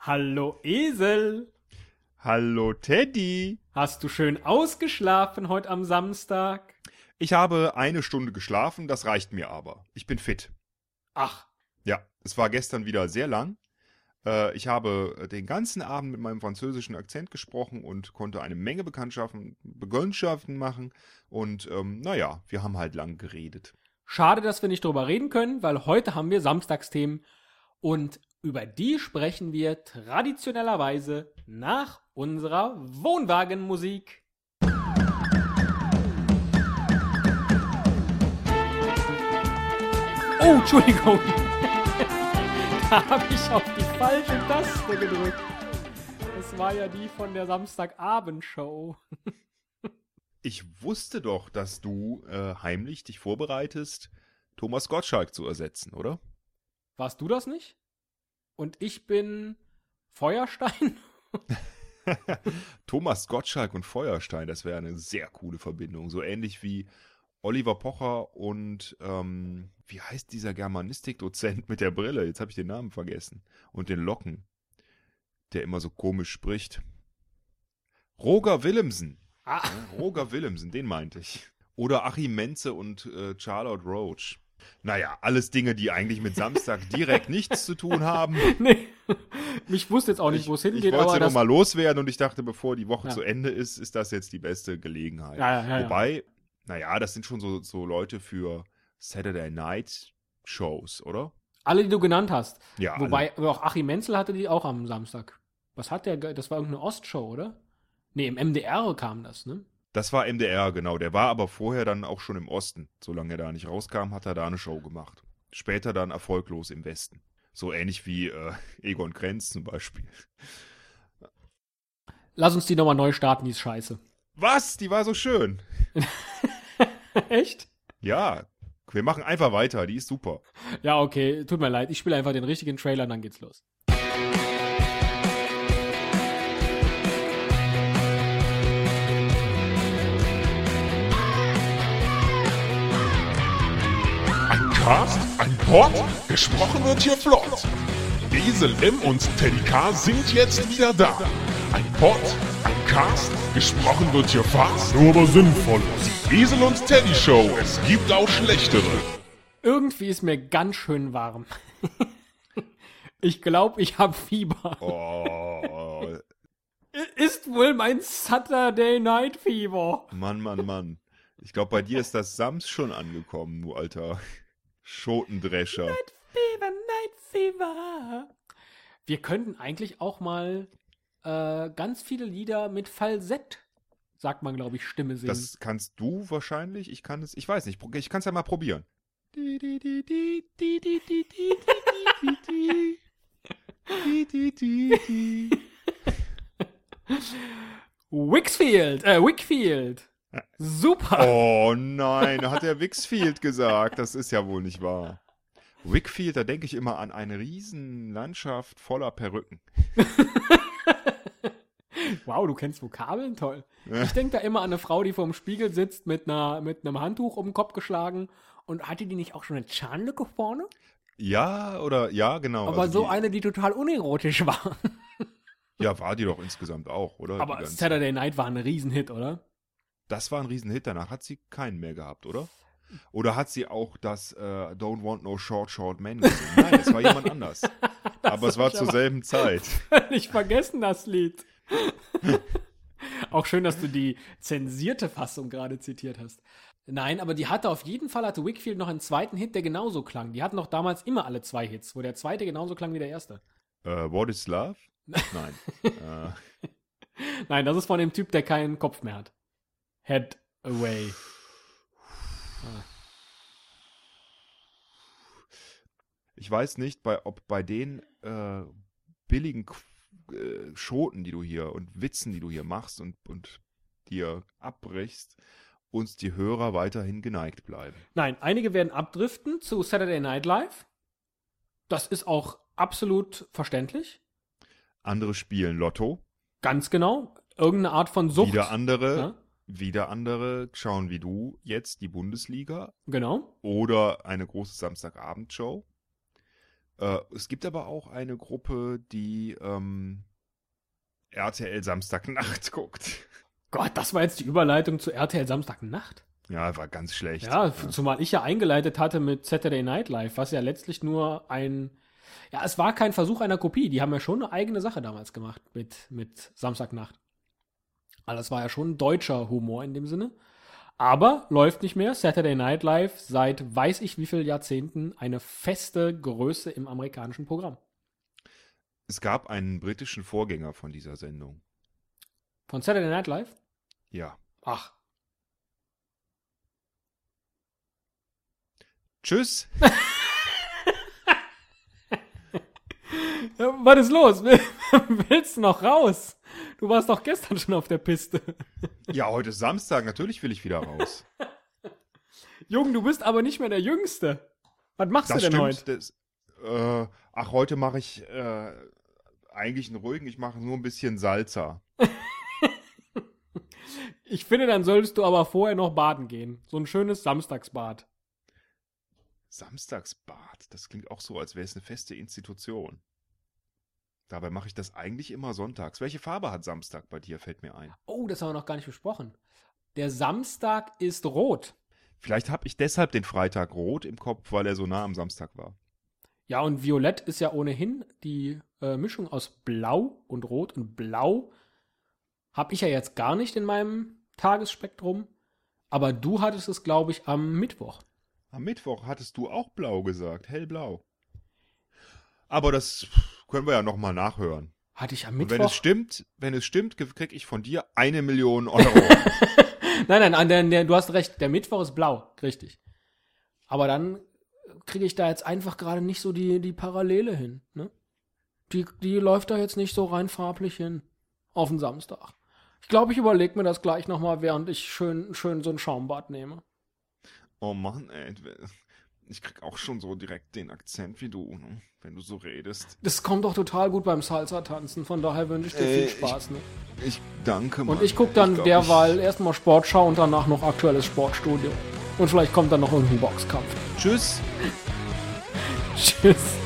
Hallo Esel. Hallo Teddy. Hast du schön ausgeschlafen heute am Samstag? Ich habe eine Stunde geschlafen, das reicht mir aber. Ich bin fit. Ach, Ja, es war gestern wieder sehr lang. Äh, ich habe den ganzen Abend mit meinem französischen Akzent gesprochen und konnte eine Menge Bekanntschaften, Bekanntschaften machen. Und ähm, naja, wir haben halt lang geredet. schade, dass wir nicht drüber reden können, weil heute haben wir Samstagsthemen und über die sprechen wir traditionellerweise nach unserer Wohnwagenmusik. Oh, Entschuldigung. da habe ich auf die falsche Taste gedrückt. Das war ja die von der Samstagabendshow. Ich wusste doch, dass du äh, heimlich dich vorbereitest, Thomas Gottschalk zu ersetzen, oder? Warst du das nicht? Und ich bin Feuerstein? Thomas Gottschalk und Feuerstein, das wäre eine sehr coole Verbindung. So ähnlich wie Oliver Pocher und ähm, wie heißt dieser Germanistikdozent mit der Brille? Jetzt habe ich den Namen vergessen. Und den Locken, der immer so komisch spricht. Roger Willemsen. Ah, Ja, Roger Willemsen, den meinte ich. Oder Achim Menze und äh, Charlotte Roach. Naja, alles Dinge, die eigentlich mit Samstag direkt nichts zu tun haben. nee. Ich wusste jetzt auch nicht, wo es ich hingeht, wollte aber sie das, nochmal loswerden und ich dachte, bevor die Woche Ja. zu Ende ist, ist das jetzt die beste Gelegenheit. Ja, ja, ja, ja. Wobei, naja, das sind schon so, so Leute für Saturday Night Shows, oder? alle, die du genannt hast. Ja, Wobei, aber auch Achim Menzel hatte die auch am Samstag. Was hat der? Das war irgendeine Ostshow, oder? Nee, im MDR kam das, ne? Das war MDR, genau. Der war aber vorher dann auch schon im Osten. Solange er da nicht rauskam, hat er da eine Show gemacht. Später dann erfolglos im Westen. So ähnlich wie äh, Egon Krenz zum Beispiel. Lass uns die nochmal neu starten, die ist scheiße. Was? Die war so schön. Echt? Ja, wir machen einfach weiter. Die ist super. Ja, okay, tut mir leid. Ich spiele einfach den richtigen Trailer und dann geht's los. Ein Cast, ein Pod, gesprochen wird hier flott. Esel M und Teddy K sind jetzt wieder da. Ein Pod, ein Cast, gesprochen wird hier fast, nur aber sinnvoll. Die Esel und Teddy Show, es gibt auch schlechtere. Irgendwie ist mir ganz schön warm. ich glaube, ich habe Fieber. Oh, Ist wohl mein Saturday Night Fieber. Mann, Mann, Mann. Ich glaube, bei dir ist das Sams schon angekommen, du alter Schotendrescher. Fever, Night Fever. Wir könnten eigentlich auch mal äh, ganz viele Lieder mit Falsett, sagt man, glaube ich, Stimme singen. Das kannst du wahrscheinlich. Ich kann es, ich weiß nicht. Ich kann es ja mal probieren. Wickfield, äh, Wickfield. Super. Oh nein, hat der Wixfield gesagt. Das ist ja wohl nicht wahr. Wickfield, da denke ich immer an eine riesen Landschaft voller Perücken. Wow, du kennst Vokabeln, toll. Ich denke da immer an eine Frau, die vorm Spiegel sitzt mit, einer, mit einem Handtuch um den Kopf geschlagen. Und hatte die nicht auch schon eine Zahnlücke vorne? Ja, oder ja, genau. Aber Also so die, eine, die total unerotisch war. Ja, war die doch insgesamt auch, oder? Aber Saturday Night war ein Riesenhit, oder? Das war ein Riesenhit, danach hat sie keinen mehr gehabt, oder? Oder hat sie auch das äh, Don't Want No Short Short Man gesungen? Nein, das war jemand anders. Aber es war ich zur selben Zeit. Nicht vergessen, das Lied. Auch schön, dass du die zensierte Fassung gerade zitiert hast. Nein, aber die hatte auf jeden Fall, hatte Wickfield noch einen zweiten Hit, der genauso klang. Die hatten doch damals immer alle zwei Hits, wo der zweite genauso klang wie der erste. Äh, What is Love? Nein. äh, Nein, das ist von dem Typ, der keinen Kopf mehr hat. Head away. ich weiß nicht, bei, ob bei den äh, billigen äh, Schoten, die du hier und Witzen, die du hier machst und, und dir abbrichst, uns die Hörer weiterhin geneigt bleiben. Nein, einige werden abdriften zu Saturday Night Live. Das ist auch absolut verständlich. Andere spielen Lotto, Ganz genau. Irgendeine Art von Sucht. wieder andere, Ja, wieder andere schauen wie du jetzt die Bundesliga genau. oder eine große Samstagabendshow. Äh, es gibt aber auch eine Gruppe, die ähm, RTL Samstagnacht guckt. Gott, das war jetzt die Überleitung zu RTL Samstagnacht. Ja, war ganz schlecht. Ja, zumal ich ja eingeleitet hatte mit Saturday Night Live, was ja letztlich nur ein. Ja, es war kein Versuch einer Kopie. Die haben ja schon eine eigene Sache damals gemacht mit, mit Samstagnacht. Also das war ja schon deutscher Humor in dem Sinne. Aber läuft nicht mehr. Saturday Night Live seit weiß ich wie viel Jahrzehnten eine feste Größe im amerikanischen Programm. Es gab einen britischen Vorgänger von dieser Sendung. Von Saturday Night Live? Ja. Ach. Tschüss. Was ist los? Willst du noch raus? Du warst doch gestern schon auf der Piste. Ja, heute ist Samstag, natürlich will ich wieder raus. Jung, du bist aber nicht mehr der Jüngste. Was machst Das du denn stimmt. heute? Das, äh, ach, heute mache ich äh, eigentlich einen ruhigen, ich mache nur ein bisschen Salsa. Ich finde, dann solltest du aber vorher noch baden gehen. So ein schönes Samstagsbad. Samstagsbad, das klingt auch so, als wäre es eine feste Institution. Dabei mache ich das eigentlich immer sonntags. Welche Farbe hat Samstag bei dir, fällt mir ein. Oh, das haben wir noch gar nicht besprochen. Der Samstag ist rot. Vielleicht habe ich deshalb den Freitag rot im Kopf, weil er so nah am Samstag war. Ja, und Violett ist ja ohnehin die äh, Mischung aus Blau und Rot. Und Blau habe ich ja jetzt gar nicht in meinem Tagesspektrum. Aber du hattest es, glaube ich, am Mittwoch. Am Mittwoch hattest du auch blau gesagt, hellblau. Aber das können wir ja nochmal nachhören. Hatte ich am Und wenn Mittwoch? es stimmt, wenn es stimmt, kriege ich von dir eine Million Euro. Nein, nein, an der, der, du hast recht. Der Mittwoch ist blau, richtig. Aber dann kriege ich da jetzt einfach gerade nicht so die, die Parallele hin. Ne? Die, die läuft da jetzt nicht so rein farblich hin. Auf den Samstag. Ich glaube, ich überlege mir das gleich nochmal, während ich schön, schön so ein Schaumbad nehme. oh Mann, ey. Ich krieg auch schon so direkt den Akzent wie du, ne? wenn du so redest. Das kommt doch total gut beim Salsa-Tanzen. Von daher wünsche ich dir Äh, viel Spaß. Ne? Ich danke, Mann. Und ich gucke dann glaub, derweil erstmal Sportschau und danach noch aktuelles Sportstudio. Und vielleicht kommt dann noch irgendein Boxkampf. Ich, tschüss. Tschüss.